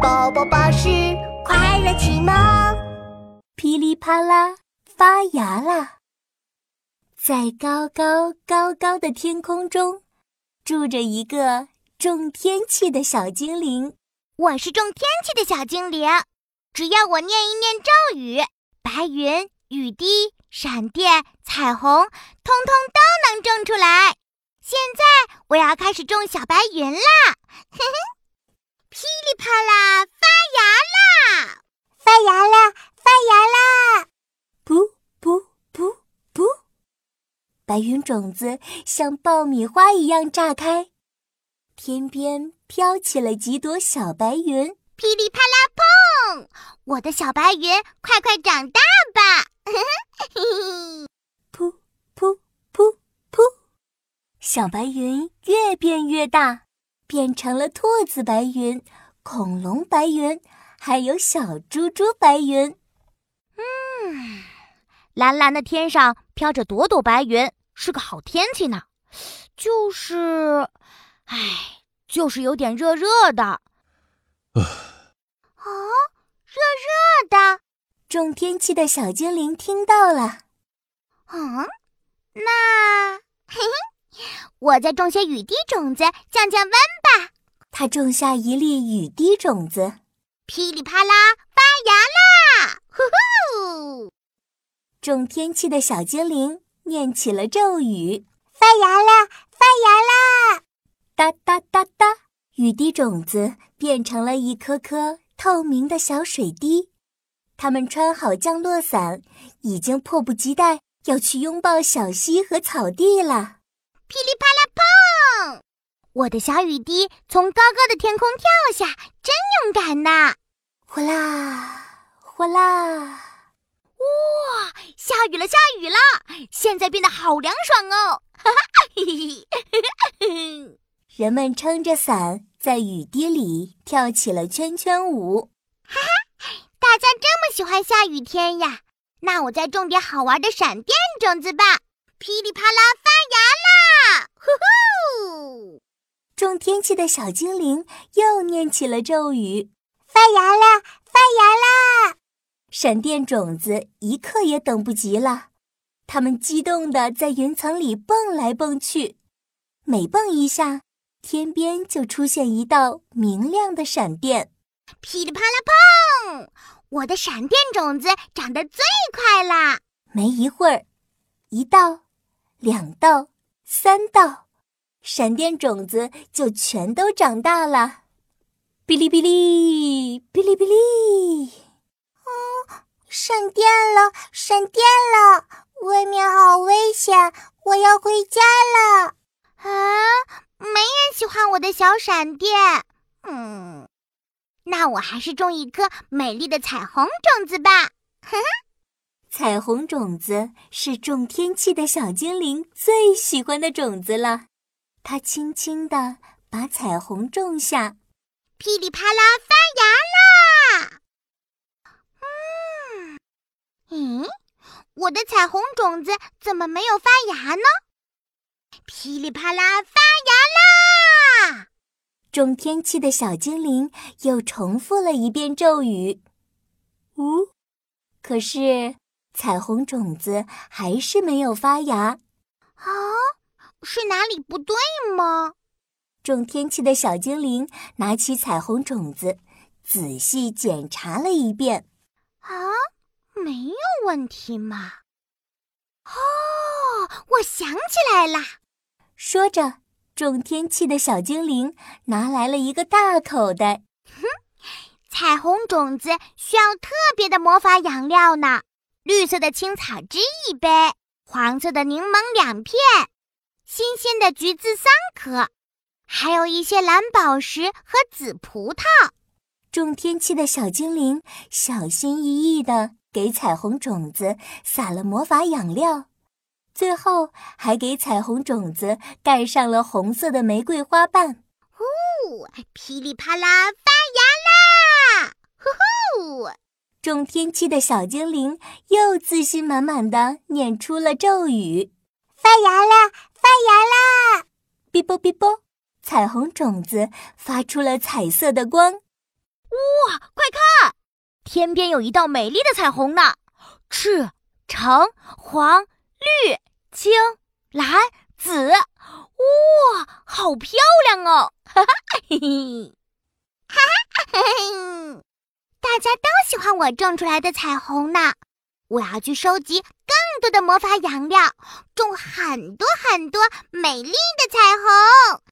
宝宝巴士快乐启蒙，噼里啪啦发芽啦！在高高高高的天空中，住着一个种天气的小精灵。我是种天气的小精灵，只要我念一念咒语，白云、雨滴、闪电、彩虹，通通都能种出来。现在我要开始种小白云啦！嘿嘿。噼里啪啦，发芽啦！发芽啦，发芽啦！噗噗噗噗，白云种子像爆米花一样炸开，天边飘起了几朵小白云。噼里啪啦，砰！我的小白云，快快长大吧！噗噗噗噗，小白云越变越大。变成了兔子白云、恐龙白云，还有小猪猪白云。嗯，蓝蓝的天上飘着朵朵白云，是个好天气呢。就是，唉，就是有点热热的。啊，热热的。种天气的小精灵听到了。嗯，那，嘿嘿。我再种些雨滴种子，降降温吧。他种下一粒雨滴种子，噼里啪啦发芽啦！呼呼！种天气的小精灵念起了咒语：发芽啦，发芽啦！哒哒哒哒，雨滴种子变成了一颗颗透明的小水滴。它们穿好降落伞，已经迫不及待要去拥抱小溪和草地了。噼里啪啦砰！我的小雨滴从高高的天空跳下，真勇敢呐！哗啦哗啦，哇！下雨了，下雨了！现在变得好凉爽哦！哈哈，嘿嘿嘿！人们撑着伞，在雨滴里跳起了圈圈舞。哈哈，大家这么喜欢下雨天呀？那我再种点好玩的闪电种子吧！噼里啪啦！呼呼！种天气的小精灵又念起了咒语：发芽啦，发芽啦！闪电种子一刻也等不及了，它们激动地在云层里蹦来蹦去，每蹦一下，天边就出现一道明亮的闪电。噼里啪啦砰！我的闪电种子长得最快啦！没一会儿，一道。两道、三道，闪电种子就全都长大了。哔哩哔哩，哔哩哔哩。哦，闪电了，闪电了！外面好危险，我要回家了。啊，没人喜欢我的小闪电。嗯，那我还是种一颗美丽的彩虹种子吧。哈哈。彩虹种子是种天气的小精灵最喜欢的种子了。它轻轻地把彩虹种下，噼里啪啦发芽啦！嗯，咦，我的彩虹种子怎么没有发芽呢？噼里啪啦发芽啦！种天气的小精灵又重复了一遍咒语。呜，可是。彩虹种子还是没有发芽，啊，是哪里不对吗？种天气的小精灵拿起彩虹种子，仔细检查了一遍，啊，没有问题嘛。哦，我想起来啦！说着，种天气的小精灵拿来了一个大口袋。哼，彩虹种子需要特别的魔法养料呢。绿色的青草汁一杯，黄色的柠檬两片，新鲜的橘子三颗，还有一些蓝宝石和紫葡萄。种天气的小精灵小心翼翼地给彩虹种子撒了魔法养料，最后还给彩虹种子盖上了红色的玫瑰花瓣。呼，噼里啪啦发芽啦！呼呼。种天气的小精灵又自信满满的念出了咒语：“发芽啦，发芽啦！”哔啵哔啵，彩虹种子发出了彩色的光。哇，快看，天边有一道美丽的彩虹呢！赤、橙、黄、绿、青、蓝、紫，哇，好漂亮哦！哈哈嘿嘿，哈哈嘿嘿，大家都喜欢我种出来的彩虹呢。我要去收集更多的魔法养料，种很多很多美丽的彩虹。